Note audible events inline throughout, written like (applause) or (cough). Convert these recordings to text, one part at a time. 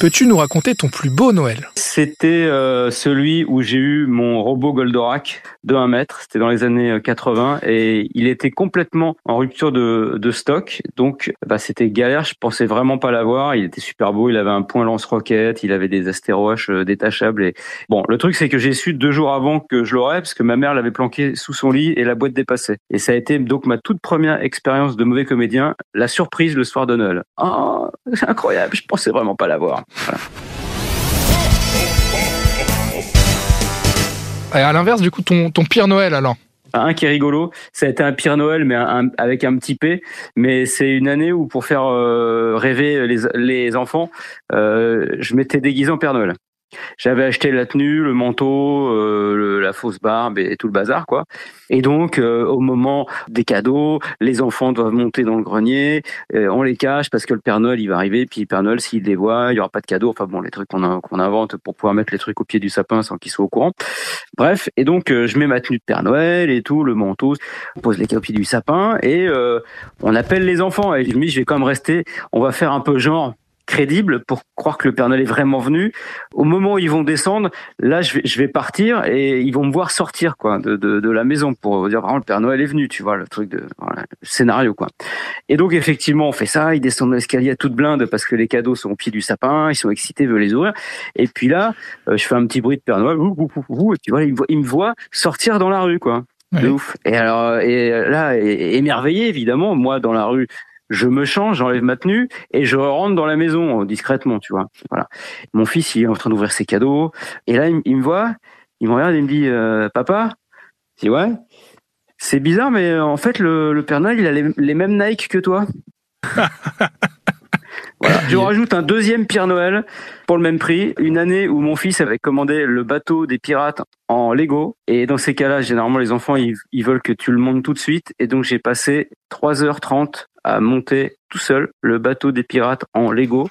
Peux-tu nous raconter ton plus beau Noël? C'était euh, celui où j'ai eu mon robot Goldorak de 1 mètre. C'était dans les années 80 et il était complètement en rupture de, de stock. Donc, bah, c'était galère. Je pensais vraiment pas l'avoir. Il était super beau. Il avait un point lance-roquette. Il avait des astéroches euh, détachables. Et bon, le truc c'est que j'ai su deux jours avant que je l'aurais parce que ma mère l'avait planqué sous son lit et la boîte dépassait. Et ça a été donc ma toute première expérience de mauvais comédien. La surprise le soir de Noël. Oh, c'est incroyable. Je pensais vraiment pas l'avoir. À l'inverse, du coup, ton, pire Noël alors un qui est rigolo, ça a été un pire Noël, mais avec un petit P. Mais c'est une année où pour faire euh, rêver les, les enfants, euh, je m'étais déguisé en Père Noël. J'avais acheté la tenue, le manteau, euh, la fausse barbe et tout le bazar, quoi. Et donc, euh, au moment des cadeaux, les enfants doivent monter dans le grenier, euh, on les cache parce que le Père Noël, il va arriver, puis le Père Noël, s'il les voit, il y aura pas de cadeaux. Enfin bon, les trucs qu'on qu'on invente pour pouvoir mettre les trucs au pied du sapin sans qu'ils soient au courant. Bref, et donc, je mets ma tenue de Père Noël et tout, le manteau, on pose les cadeaux au pied du sapin et on appelle les enfants. Et je me dis, je vais quand même rester, on va faire un peu genre, crédible pour croire que le Père Noël est vraiment venu. Au moment où ils vont descendre, là, je vais, je vais partir et ils vont me voir sortir quoi de, de, de la maison pour dire vraiment le Père Noël est venu, tu vois le truc de voilà, le scénario quoi. Et donc effectivement, on fait ça. Ils descendent l'escalier à toute blinde parce que les cadeaux sont au pied du sapin, ils sont excités, veulent les ouvrir. Et puis là, euh, je fais un petit bruit de Père Noël, et tu vois, ils me voient sortir dans la rue quoi. De ouf. Et alors, et là, émerveillé évidemment, moi dans la rue, je me change, j'enlève ma tenue et je rentre dans la maison discrètement, tu vois. Voilà. Mon fils, il est en train d'ouvrir ses cadeaux et là, il, me voit, il me regarde et il me dit euh, "Papa?" Je dis "Ouais." C'est bizarre, mais euh, en fait, le, le Père Noël, il a les, mêmes Nike que toi. (laughs) Voilà. Je rajoute un deuxième Père Noël pour le même prix. Une année où mon fils avait commandé le bateau des pirates en Lego. Et dans ces cas-là, généralement, les enfants, ils, ils veulent que tu le montes tout de suite. Et donc, j'ai passé 3h30 à monter tout seul le bateau des pirates en Lego.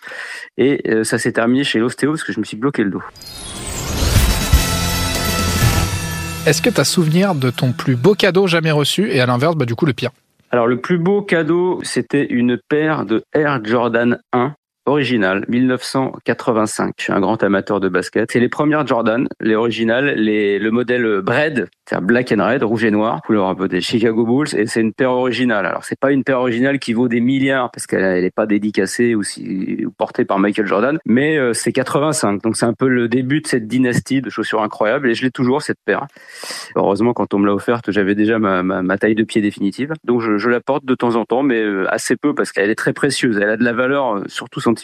Et euh, ça s'est terminé chez l'ostéo parce que je me suis bloqué le dos. Est-ce que tu as souvenir de ton plus beau cadeau jamais reçu et à l'inverse, bah, du coup, le pire? Alors le plus beau cadeau, c'était une paire de Air Jordan 1 original, 1985. Je suis un grand amateur de basket. C'est les premières Jordan, les originales, les, le modèle Bread, c'est black and red, rouge et noir, couleur un peu des Chicago Bulls, et c'est une paire originale. Alors c'est pas une paire originale qui vaut des milliards parce qu'elle n'est pas dédicacée ou, si, ou portée par Michael Jordan, mais euh, c'est 85. Donc c'est un peu le début de cette dynastie de chaussures incroyables et je l'ai toujours cette paire. Heureusement quand on me l'a offerte, j'avais déjà ma, ma, ma, taille de pied définitive. Donc je, je, la porte de temps en temps, mais euh, assez peu parce qu'elle est très précieuse. Elle a de la valeur, euh, surtout sentimentale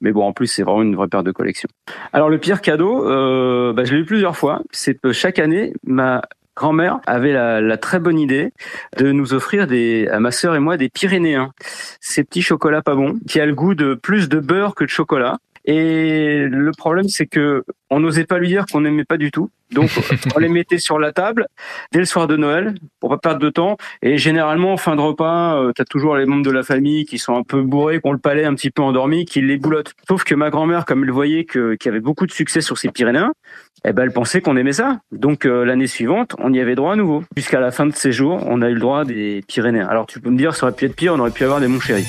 mais bon, en plus, c'est vraiment une vraie paire de collection. Alors, le pire cadeau, euh, bah, je l'ai eu plusieurs fois. C'est que chaque année, ma grand-mère avait la, très bonne idée de nous offrir à ma sœur et moi des Pyrénéens. Ces petits chocolats pas bons, qui a le goût de plus de beurre que de chocolat. Et le problème, c'est que on n'osait pas lui dire qu'on n'aimait pas du tout. Donc, (laughs) on les mettait sur la table dès le soir de Noël pour pas perdre de temps. Et généralement, en fin de repas, euh, tu as toujours les membres de la famille qui sont un peu bourrés, qui ont le palais un petit peu endormi, qui les boulotent. Sauf que ma grand-mère, comme elle voyait qu'il y avait beaucoup de succès sur ces Pyrénéens, eh ben, elle pensait qu'on aimait ça. Donc, euh, l'année suivante, on y avait droit à nouveau. Jusqu'à la fin de ces jours, on a eu le droit des Pyrénéens. Alors, tu peux me dire, ça aurait pu être pire, on aurait pu avoir des mon chéri.